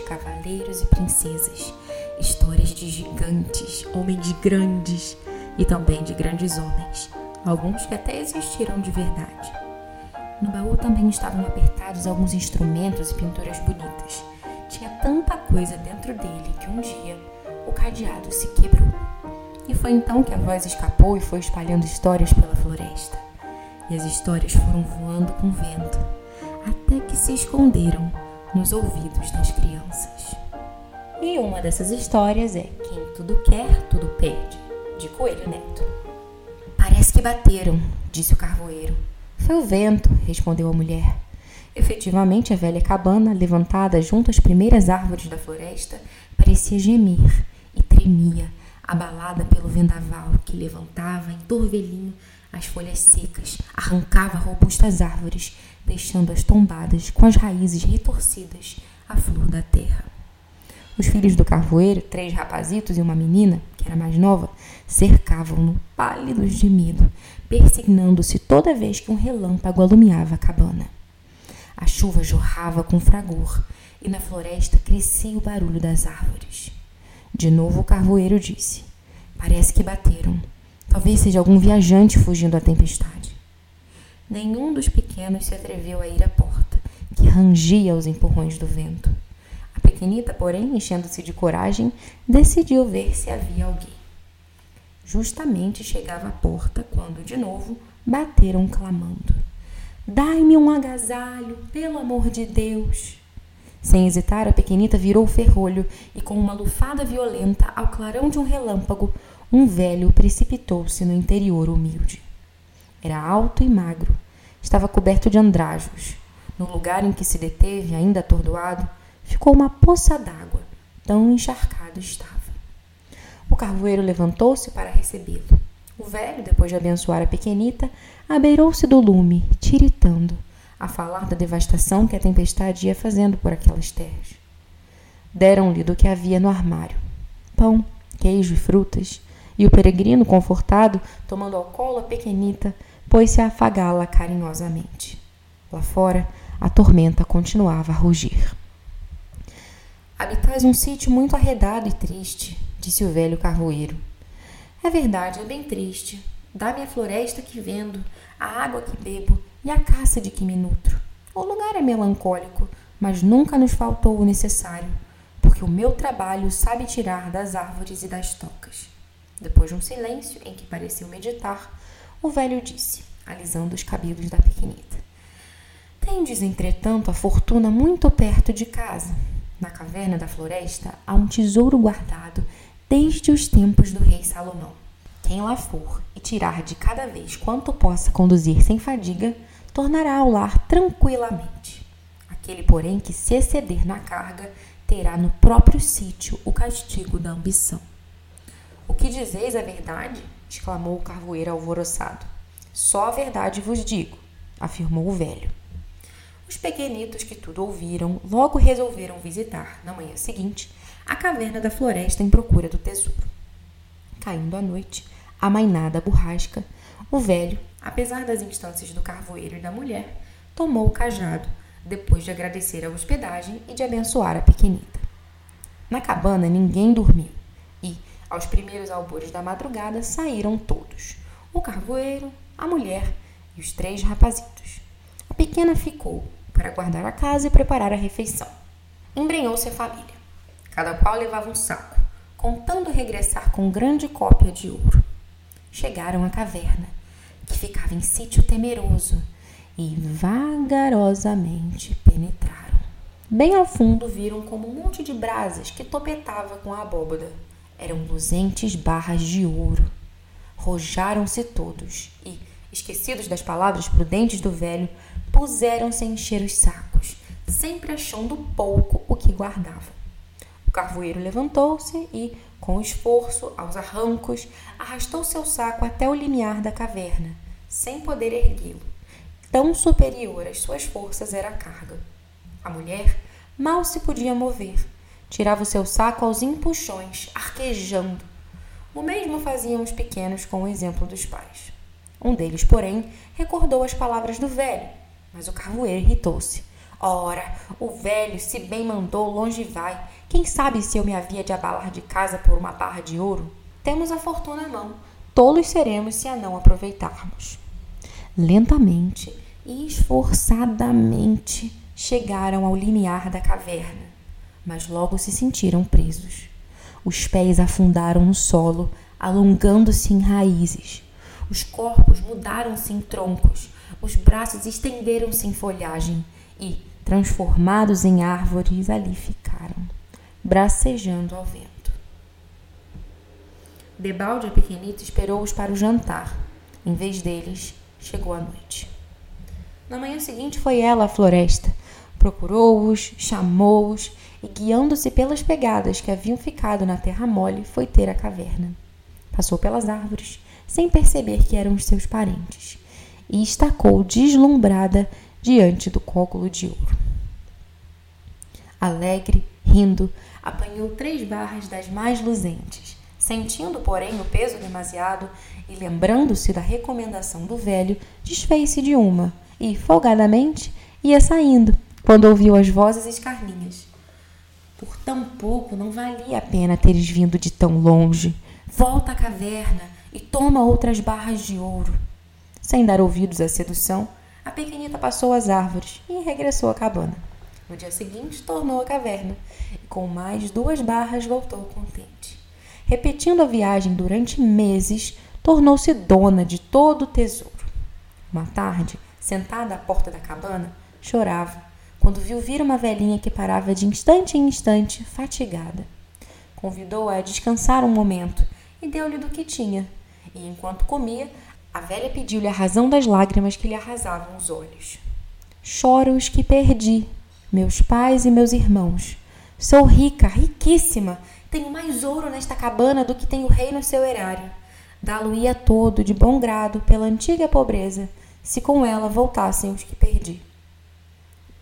cavaleiros e princesas, histórias de gigantes, homens grandes e também de grandes homens, alguns que até existiram de verdade. No baú também estavam apertados alguns instrumentos e pinturas bonitas. Tinha tanta coisa dentro dele que um dia o cadeado se quebrou. E foi então que a voz escapou e foi espalhando histórias pela floresta. E as histórias foram voando com o vento, até que se esconderam nos ouvidos das crianças. E uma dessas histórias é Quem tudo quer, tudo perde, de Coelho Neto. Parece que bateram, disse o carvoeiro. Foi o vento, respondeu a mulher. Efetivamente, a velha cabana, levantada junto às primeiras árvores da floresta, parecia gemer e tremia, abalada pelo vendaval que levantava em torvelinho as folhas secas, arrancava robustas árvores, deixando-as tombadas com as raízes retorcidas à flor da terra. Os filhos do carvoeiro, três rapazitos e uma menina, que era mais nova, cercavam-no, pálidos de medo, persignando-se toda vez que um relâmpago alumiava a cabana. A chuva jorrava com fragor e na floresta crescia o barulho das árvores. De novo o carvoeiro disse: Parece que bateram. Talvez seja algum viajante fugindo da tempestade. Nenhum dos pequenos se atreveu a ir à porta, que rangia aos empurrões do vento. A pequenita, porém, enchendo-se de coragem, decidiu ver se havia alguém. Justamente chegava à porta quando, de novo, bateram clamando: Dai-me um agasalho, pelo amor de Deus! Sem hesitar, a pequenita virou o ferrolho e, com uma lufada violenta, ao clarão de um relâmpago, um velho precipitou-se no interior humilde. Era alto e magro, estava coberto de andrajos. No lugar em que se deteve, ainda atordoado, ficou uma poça d'água, tão encharcado estava. O carvoeiro levantou-se para recebê-lo. O velho, depois de abençoar a pequenita, abeirou-se do lume, tiritando a falar da devastação que a tempestade ia fazendo por aquelas terras. Deram-lhe do que havia no armário: pão, queijo e frutas, e o peregrino, confortado, tomando ao colo a pequenita, pôs-se a afagá-la carinhosamente. Lá fora, a tormenta continuava a rugir. Habitais um sítio muito arredado e triste, disse o velho carvoeiro. É verdade, é bem triste. Dá-me a floresta que vendo, a água que bebo e a caça de que me nutro. O lugar é melancólico, mas nunca nos faltou o necessário, porque o meu trabalho sabe tirar das árvores e das tocas. Depois de um silêncio em que pareceu meditar, o velho disse, alisando os cabelos da pequenita: Tendes, entretanto, a fortuna muito perto de casa. Na caverna da floresta há um tesouro guardado desde os tempos do rei Salomão. Quem lá for e tirar de cada vez quanto possa conduzir sem fadiga, tornará ao lar tranquilamente. Aquele, porém, que se exceder na carga, terá no próprio sítio o castigo da ambição. O que dizeis é verdade? Exclamou o carvoeiro alvoroçado. Só a verdade vos digo, afirmou o velho. Os pequenitos que tudo ouviram logo resolveram visitar, na manhã seguinte, a caverna da floresta em procura do tesouro. Caindo a noite, amainada a borrasca, o velho, apesar das instâncias do carvoeiro e da mulher, tomou o cajado, depois de agradecer a hospedagem e de abençoar a pequenita. Na cabana ninguém dormiu e, aos primeiros albores da madrugada, saíram todos: o carvoeiro, a mulher e os três rapazitos. A pequena ficou para guardar a casa e preparar a refeição. Embrenhou-se a família. Cada qual levava um saco, contando regressar com grande cópia de ouro. Chegaram à caverna que ficava em sítio temeroso, e vagarosamente penetraram. Bem ao fundo viram como um monte de brasas que topetava com a abóbada. Eram luzentes barras de ouro. Rojaram-se todos e, esquecidos das palavras prudentes do velho, puseram-se a encher os sacos, sempre achando pouco o que guardavam. O carvoeiro levantou-se e, com esforço, aos arrancos, arrastou seu saco até o limiar da caverna, sem poder erguê-lo. Tão superior às suas forças era a carga. A mulher mal se podia mover. Tirava o seu saco aos empuxões, arquejando. O mesmo faziam os pequenos com o exemplo dos pais. Um deles, porém, recordou as palavras do velho, mas o carvoeiro irritou-se. Ora, o velho, se bem mandou, longe vai. Quem sabe se eu me havia de abalar de casa por uma barra de ouro? Temos a fortuna à mão. Tolos seremos se a não aproveitarmos. Lentamente e esforçadamente chegaram ao limiar da caverna, mas logo se sentiram presos. Os pés afundaram no solo, alongando-se em raízes. Os corpos mudaram-se em troncos, os braços estenderam-se em folhagem e, transformados em árvores, ali ficaram, bracejando ao vento. Debalde a pequenita esperou-os para o jantar. Em vez deles, chegou a noite. Na manhã seguinte foi ela à floresta. Procurou-os, chamou-os e, guiando-se pelas pegadas que haviam ficado na terra mole, foi ter a caverna. Passou pelas árvores, sem perceber que eram os seus parentes, e estacou deslumbrada diante do cóculo de ouro. Alegre, rindo, apanhou três barras das mais luzentes. Sentindo, porém, o peso demasiado e lembrando-se da recomendação do velho, desfez-se de uma e, folgadamente, ia saindo, quando ouviu as vozes escarninhas. Por tão pouco não valia a pena teres vindo de tão longe. Volta à caverna e toma outras barras de ouro. Sem dar ouvidos à sedução, a pequenita passou as árvores e regressou à cabana. No dia seguinte, tornou à caverna e, com mais duas barras, voltou contente. Repetindo a viagem durante meses, tornou-se dona de todo o tesouro. Uma tarde, sentada à porta da cabana, chorava quando viu vir uma velhinha que parava de instante em instante, fatigada. Convidou-a a descansar um momento e deu-lhe do que tinha. E enquanto comia, a velha pediu-lhe a razão das lágrimas que lhe arrasavam os olhos. Choro os que perdi, meus pais e meus irmãos. Sou rica, riquíssima. Tenho mais ouro nesta cabana do que tem o rei no seu erário. Dá-lo-ia todo de bom grado pela antiga pobreza, se com ela voltassem os que perdi.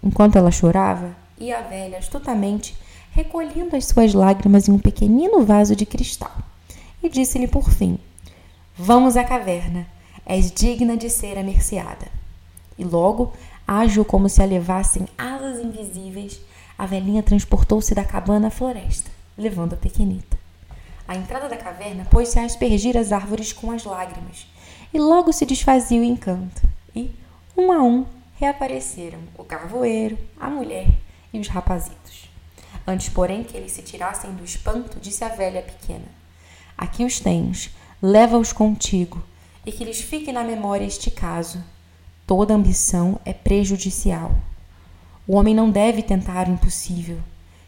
Enquanto ela chorava, ia a velha astutamente recolhendo as suas lágrimas em um pequenino vaso de cristal e disse-lhe por fim: Vamos à caverna, és digna de ser amerciada. E logo, ágil como se a levassem asas invisíveis, a velhinha transportou-se da cabana à floresta, levando a pequenita. A entrada da caverna pôs-se a aspergir as árvores com as lágrimas, e logo se desfazia o encanto, e, um a um, reapareceram o carvoeiro, a mulher e os rapazitos. Antes, porém, que eles se tirassem do espanto, disse a velha pequena: Aqui os tens, leva-os contigo, e que lhes fique na memória este caso. Toda ambição é prejudicial. O homem não deve tentar o impossível.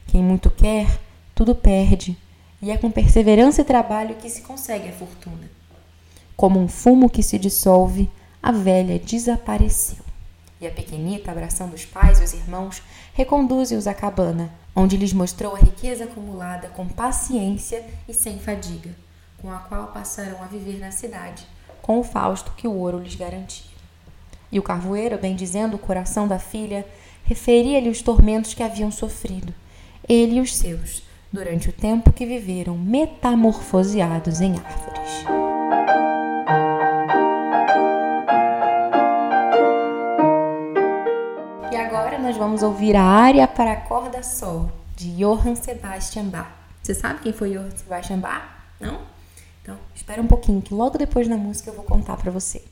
Quem muito quer, tudo perde, e é com perseverança e trabalho que se consegue a fortuna. Como um fumo que se dissolve, a velha desapareceu. E a pequenita, abraçando os pais e os irmãos, reconduze-os à cabana, onde lhes mostrou a riqueza acumulada com paciência e sem fadiga, com a qual passarão a viver na cidade, com o fausto que o ouro lhes garantia. E o carvoeiro, bendizendo o coração da filha, referia-lhe os tormentos que haviam sofrido, ele e os seus, durante o tempo que viveram metamorfoseados em árvores. Vamos ouvir a área para corda sol de Johann Sebastian Bach. Você sabe quem foi Johann Sebastian Bach? Não? Então, espera um pouquinho que logo depois da música eu vou contar para você.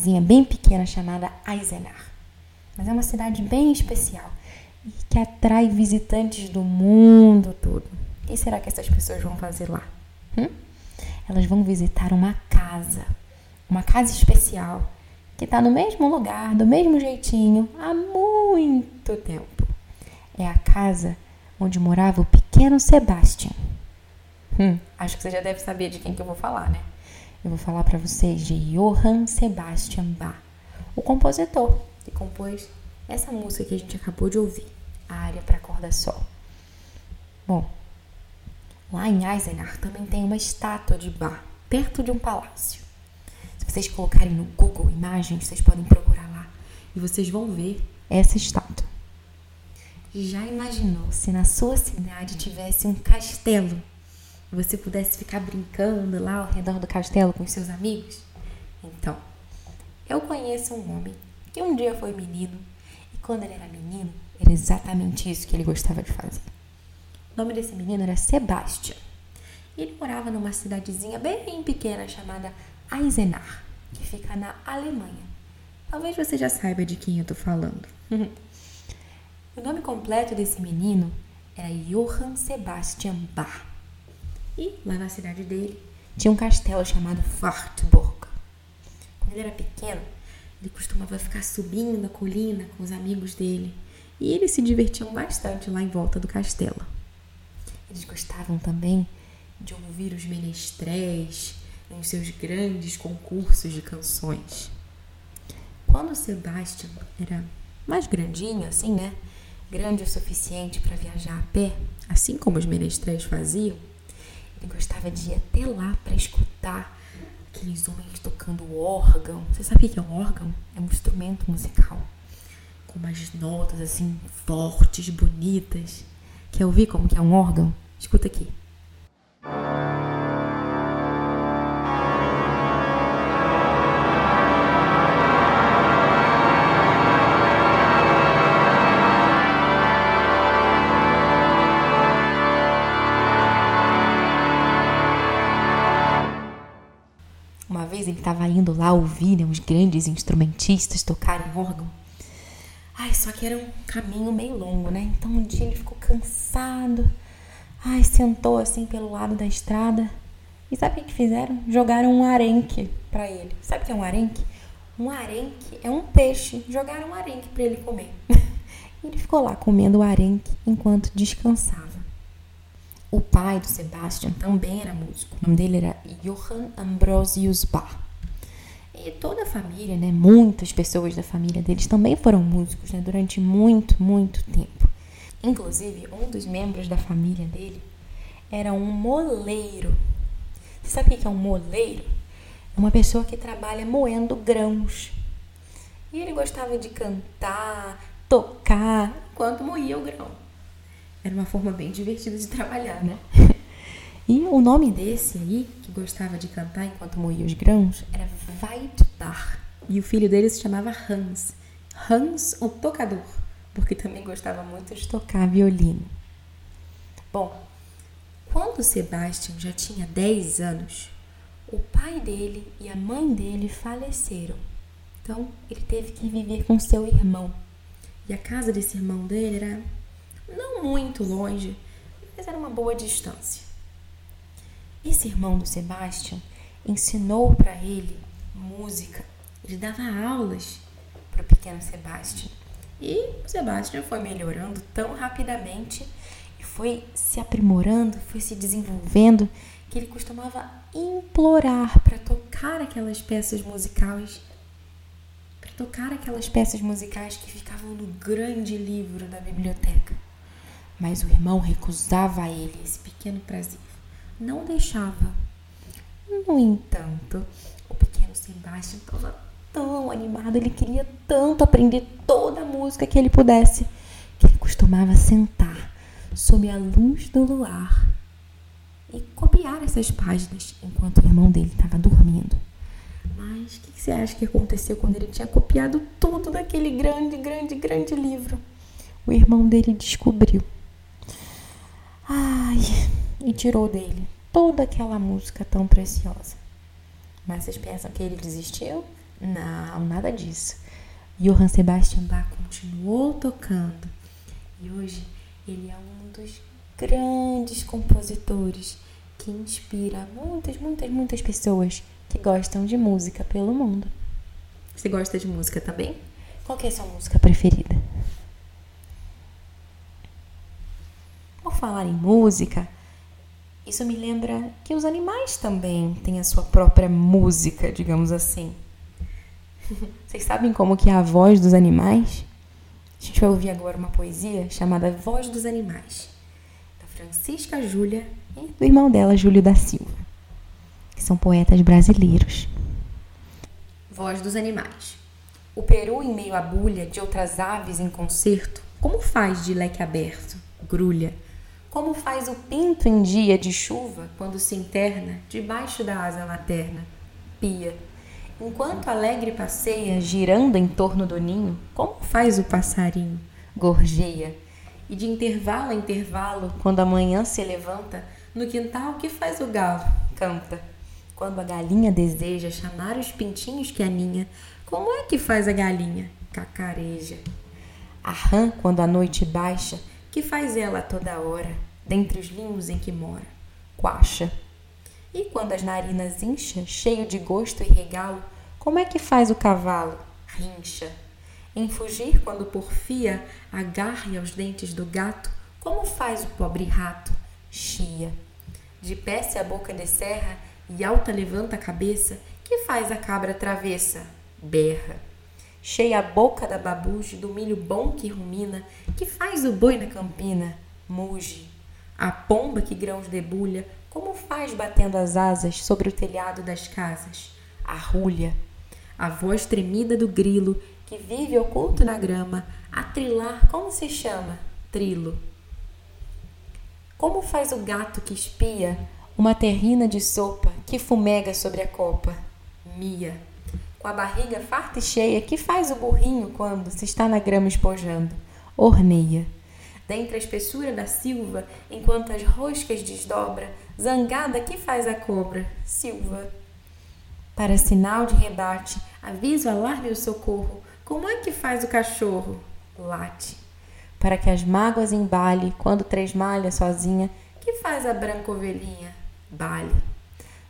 Cidadezinha bem pequena chamada Eisenach. Mas é uma cidade bem especial e que atrai visitantes do mundo todo. O que será que essas pessoas vão fazer lá? Hum? Elas vão visitar uma casa, uma casa especial, que está no mesmo lugar, do mesmo jeitinho, há muito tempo. É a casa onde morava o pequeno Sebastian. Hum, acho que você já deve saber de quem que eu vou falar, né? Eu vou falar para vocês de Johann Sebastian Bach, o compositor que compôs essa música que a gente acabou de ouvir, a área para corda sol. Bom, lá em Eisenach também tem uma estátua de Bach, perto de um palácio. Se vocês colocarem no Google Imagens, vocês podem procurar lá e vocês vão ver essa estátua. Já imaginou se na sua cidade tivesse um castelo? Você pudesse ficar brincando lá ao redor do castelo com seus amigos? Então, eu conheço um homem que um dia foi menino e quando ele era menino, era exatamente isso que ele gostava de fazer. O nome desse menino era Sebastian. Ele morava numa cidadezinha bem pequena chamada Eisenach, que fica na Alemanha. Talvez você já saiba de quem eu tô falando. O nome completo desse menino era Johann Sebastian Bach. E lá na cidade dele tinha um castelo chamado Wartburg. Quando ele era pequeno, ele costumava ficar subindo a colina com os amigos dele e eles se divertiam bastante lá em volta do castelo. Eles gostavam também de ouvir os menestréis em seus grandes concursos de canções. Quando Sebastian era mais grandinho, assim, né? grande o suficiente para viajar a pé, assim como os menestréis faziam, ele gostava de ir até lá para escutar aqueles homens tocando órgão. Você sabe o que é um órgão? É um instrumento musical com umas notas assim fortes, bonitas. Quer ouvir como que é um órgão? Escuta aqui. Estava indo lá ouvir né, os grandes instrumentistas tocarem órgão. Ai, só que era um caminho meio longo, né? Então um dia ele ficou cansado. Ai, sentou assim pelo lado da estrada. E sabe o que fizeram? Jogaram um arenque para ele. Sabe o que é um arenque? Um arenque é um peixe. Jogaram um arenque para ele comer. ele ficou lá comendo o arenque enquanto descansava. O pai do Sebastian também era músico. O nome dele era Johann Ambrosius Bach. E toda a família, né, muitas pessoas da família deles também foram músicos né, durante muito, muito tempo. Inclusive, um dos membros da família dele era um moleiro. Você sabe o que é um moleiro? É uma pessoa que trabalha moendo grãos. E ele gostava de cantar, tocar, enquanto moía o grão. Era uma forma bem divertida de trabalhar, né? E o nome desse aí, que gostava de cantar enquanto moía os grãos, era Weidbach. E o filho dele se chamava Hans. Hans, o tocador, porque também gostava muito de tocar violino. Bom, quando Sebastian já tinha 10 anos, o pai dele e a mãe dele faleceram. Então, ele teve que viver com seu irmão. E a casa desse irmão dele era não muito longe, mas era uma boa distância. Esse irmão do Sebastian ensinou para ele música. Ele dava aulas para o pequeno Sebastian. E o Sebastian foi melhorando tão rapidamente e foi se aprimorando, foi se desenvolvendo, que ele costumava implorar para tocar aquelas peças musicais, para tocar aquelas peças musicais que ficavam no grande livro da biblioteca. Mas o irmão recusava a ele esse pequeno prazer não deixava. No entanto, o pequeno Sebastião estava tão animado, ele queria tanto aprender toda a música que ele pudesse, que ele costumava sentar sob a luz do luar e copiar essas páginas enquanto o irmão dele estava dormindo. Mas o que, que você acha que aconteceu quando ele tinha copiado tudo daquele grande, grande, grande livro? O irmão dele descobriu. Ai, e tirou dele toda aquela música tão preciosa. Mas vocês pensam que ele desistiu? Não, nada disso. Johann Sebastian Bach continuou tocando e hoje ele é um dos grandes compositores que inspira muitas, muitas, muitas pessoas que gostam de música pelo mundo. Você gosta de música também? Qual é a sua música preferida? Por falar em música, isso me lembra que os animais também têm a sua própria música, digamos assim. Vocês sabem como que é a voz dos animais? A gente vai ouvir agora uma poesia chamada Voz dos Animais, da Francisca Júlia e do irmão dela, Júlio da Silva, que são poetas brasileiros. Voz dos Animais. O peru em meio à bulha de outras aves em concerto, como faz de leque aberto, grulha, como faz o pinto em dia de chuva quando se interna debaixo da asa materna, pia Enquanto alegre passeia, girando em torno do ninho, como faz o passarinho? Gorjeia. E de intervalo a intervalo, quando a manhã se levanta, no quintal que faz o galo? Canta. Quando a galinha deseja chamar os pintinhos que aninha, como é que faz a galinha? Cacareja. A rã, quando a noite baixa, que faz ela toda hora, dentre os linhos em que mora? Quacha. E quando as narinas incha, cheio de gosto e regalo, como é que faz o cavalo? Rincha. Em fugir quando porfia, agarre aos dentes do gato, como faz o pobre rato? Chia. De pé se a boca descerra e alta levanta a cabeça, que faz a cabra travessa? Berra. Cheia a boca da babuge do milho bom que rumina, que faz o boi na campina? Muge. A pomba que grãos debulha, como faz batendo as asas sobre o telhado das casas? Arrulha. A voz tremida do grilo que vive oculto na grama, a trilar, como se chama? Trilo. Como faz o gato que espia uma terrina de sopa que fumega sobre a copa? Mia. Com a barriga farta e cheia, que faz o burrinho quando se está na grama espojando? Orneia dentre a espessura da silva, enquanto as roscas desdobra, zangada que faz a cobra, silva. Para sinal de rebate, aviso, alarme o socorro, como é que faz o cachorro? Late. Para que as mágoas embale, quando tresmalha sozinha, que faz a branca ovelhinha? Bale.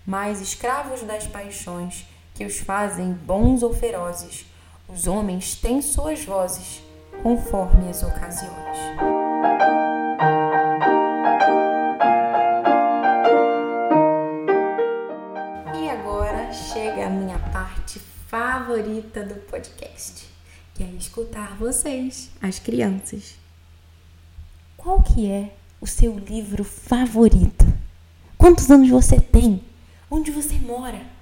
Mas escravos das paixões, que os fazem bons ou ferozes, os homens têm suas vozes, conforme as ocasiões. E agora chega a minha parte favorita do podcast, que é escutar vocês, as crianças. Qual que é o seu livro favorito? Quantos anos você tem? Onde você mora?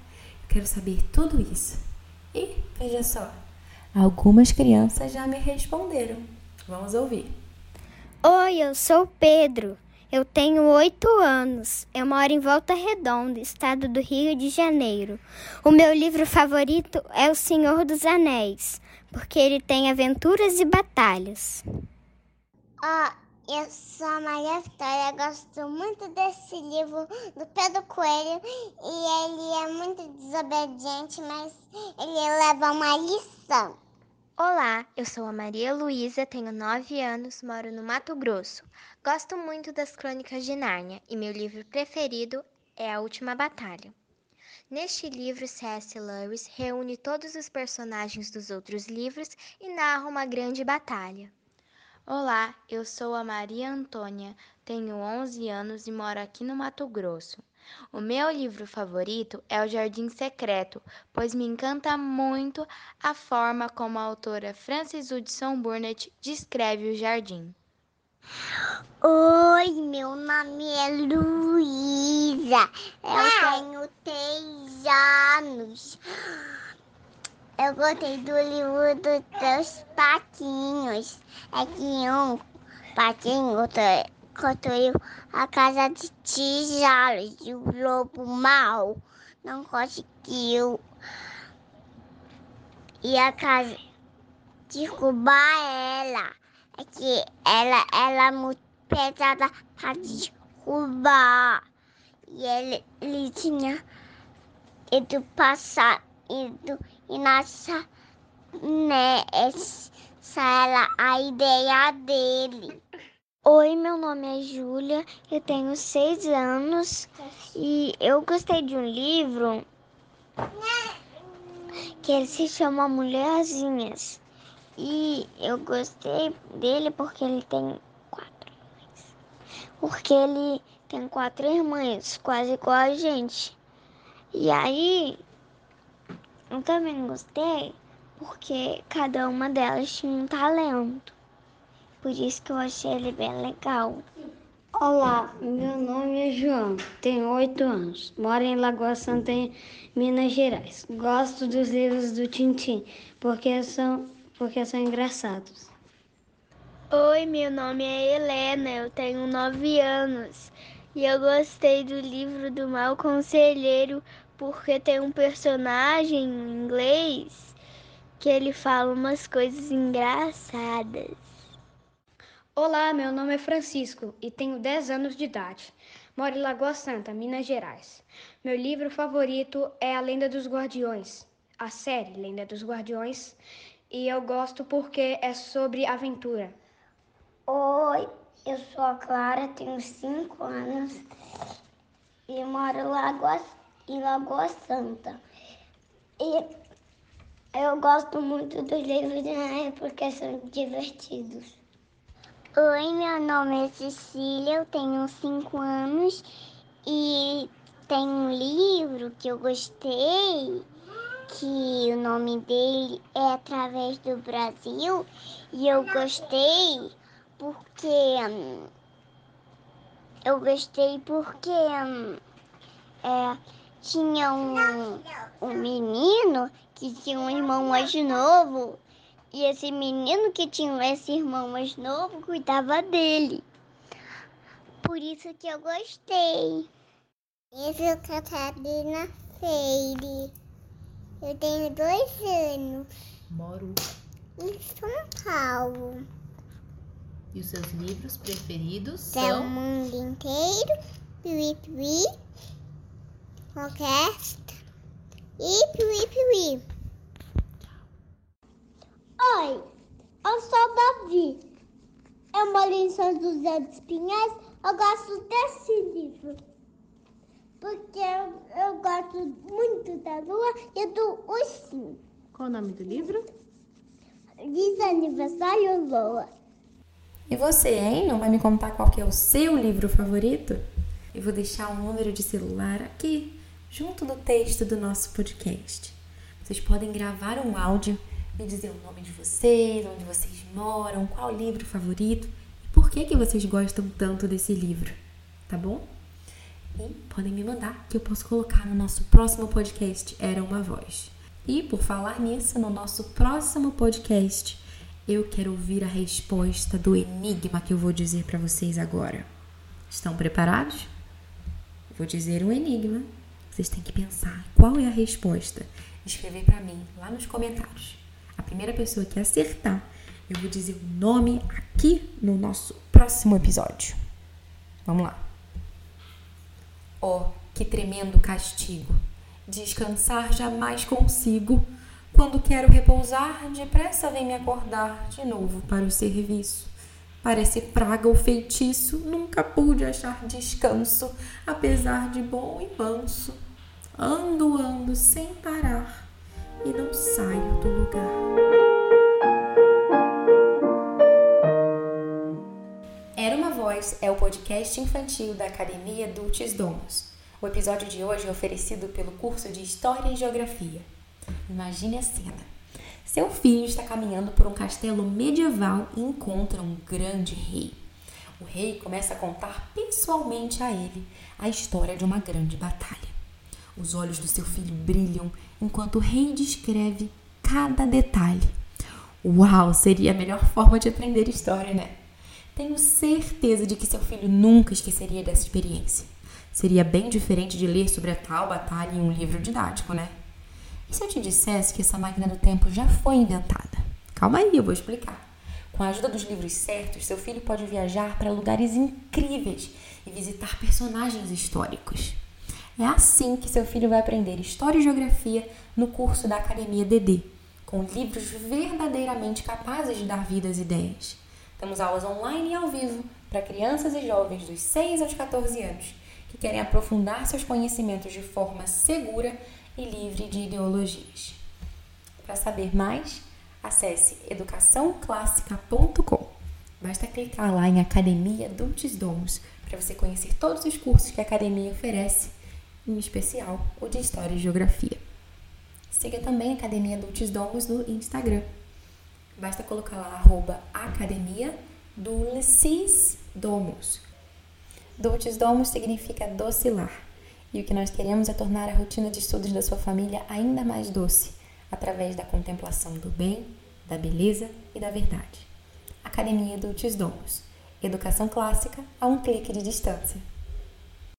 Quero saber tudo isso. E veja só, algumas crianças já me responderam. Vamos ouvir. Oi, eu sou Pedro. Eu tenho oito anos. Eu moro em Volta Redonda, estado do Rio de Janeiro. O meu livro favorito é O Senhor dos Anéis, porque ele tem aventuras e batalhas. Oh, eu sou a Maria Vitória. gosto muito desse livro do Pedro Coelho e ele é muito desobediente, mas ele leva uma lição. Olá, eu sou a Maria Luísa, tenho 9 anos, moro no Mato Grosso. Gosto muito das Crônicas de Nárnia e meu livro preferido é A Última Batalha. Neste livro, C.S. Lewis reúne todos os personagens dos outros livros e narra uma grande batalha. Olá, eu sou a Maria Antônia, tenho 11 anos e moro aqui no Mato Grosso. O meu livro favorito é O Jardim Secreto, pois me encanta muito a forma como a autora Frances Hudson Burnett descreve o jardim. Oi, meu nome é Luísa. Eu tenho três anos. Eu gostei do livro dos teus patinhos. É que um patinho, construiu a casa de tijolos e o lobo mau não conseguiu. E a casa derrubar ela. É que ela, ela é muito pesada para derrubar. E ele, ele tinha ido passar e, do, e nossa, né, essa era a ideia dele. Oi, meu nome é Júlia, eu tenho seis anos e eu gostei de um livro que ele se chama Mulherzinhas. E eu gostei dele porque ele tem quatro irmãs. Porque ele tem quatro irmãs, quase igual a gente. E aí, eu também gostei porque cada uma delas tinha um talento. Por isso que eu achei ele bem legal. Olá, meu nome é João, tenho oito anos, moro em Lagoa Santa, em Minas Gerais. Gosto dos livros do Tintim, porque são, porque são engraçados. Oi, meu nome é Helena, eu tenho nove anos e eu gostei do livro do Mal Conselheiro porque tem um personagem em inglês que ele fala umas coisas engraçadas. Olá, meu nome é Francisco e tenho 10 anos de idade. Moro em Lagoa Santa, Minas Gerais. Meu livro favorito é A Lenda dos Guardiões, a série Lenda dos Guardiões, e eu gosto porque é sobre aventura. Oi, eu sou a Clara, tenho 5 anos e moro em Lagoa, em Lagoa Santa. E eu gosto muito dos livros de Ana porque são divertidos. Oi, meu nome é Cecília, eu tenho 5 anos e tem um livro que eu gostei, que o nome dele é Através do Brasil, e eu gostei porque hum, eu gostei porque hum, é, tinha um, um menino que tinha um irmão mais novo e esse menino que tinha esse irmão mais novo cuidava dele. Por isso que eu gostei. Eu sou Catarina Freire. Eu tenho dois anos. Moro em São Paulo. E os seus livros preferidos são? É o mundo inteiro, Piuí Piuí, Orquestra e Piuí Piuí. Oi, eu sou o Davi. Eu moro em São José dos Pinhais. Eu gosto desse livro. Porque eu, eu gosto muito da lua e do ursinho. Qual o nome do livro? Diz aniversário Lua. E você, hein? Não vai me contar qual que é o seu livro favorito? Eu vou deixar o número de celular aqui, junto do texto do nosso podcast. Vocês podem gravar um áudio me dizer o nome de vocês, onde vocês moram, qual livro favorito e por que, que vocês gostam tanto desse livro, tá bom? E podem me mandar que eu posso colocar no nosso próximo podcast Era uma Voz. E por falar nisso, no nosso próximo podcast, eu quero ouvir a resposta do enigma que eu vou dizer para vocês agora. Estão preparados? Vou dizer um enigma. Vocês têm que pensar qual é a resposta. Escrever para mim lá nos comentários. A primeira pessoa que acertar, eu vou dizer o nome aqui no nosso próximo episódio. Vamos lá. Oh, que tremendo castigo! Descansar jamais consigo. Quando quero repousar, depressa vem me acordar de novo para o serviço. Parece praga ou feitiço, nunca pude achar descanso, apesar de bom e manso. Ando, ando sem parar e não saio do lugar. Era uma Voz é o podcast infantil da Academia Dulces Domus. O episódio de hoje é oferecido pelo curso de História e Geografia. Imagine a cena. Seu filho está caminhando por um castelo medieval e encontra um grande rei. O rei começa a contar pessoalmente a ele a história de uma grande batalha. Os olhos do seu filho brilham enquanto o rei descreve cada detalhe. Uau, seria a melhor forma de aprender história, né? Tenho certeza de que seu filho nunca esqueceria dessa experiência. Seria bem diferente de ler sobre a tal batalha em um livro didático, né? E se eu te dissesse que essa máquina do tempo já foi inventada? Calma aí, eu vou explicar. Com a ajuda dos livros certos, seu filho pode viajar para lugares incríveis e visitar personagens históricos. É assim que seu filho vai aprender História e Geografia no curso da Academia DD, com livros verdadeiramente capazes de dar vida às ideias. Temos aulas online e ao vivo para crianças e jovens dos 6 aos 14 anos que querem aprofundar seus conhecimentos de forma segura e livre de ideologias. Para saber mais, acesse educaçãoclássica.com. Basta clicar lá em Academia Dulcis Domus para você conhecer todos os cursos que a academia oferece, em especial o de História e Geografia. Siga também a Academia Dulcis Domus no Instagram. Basta colocar lá arroba Academia Dulcis Domus. Dulcis Domus significa docilar. E o que nós queremos é tornar a rotina de estudos da sua família ainda mais doce, através da contemplação do bem, da beleza e da verdade. Academia Dulcis Domus. Educação clássica a um clique de distância.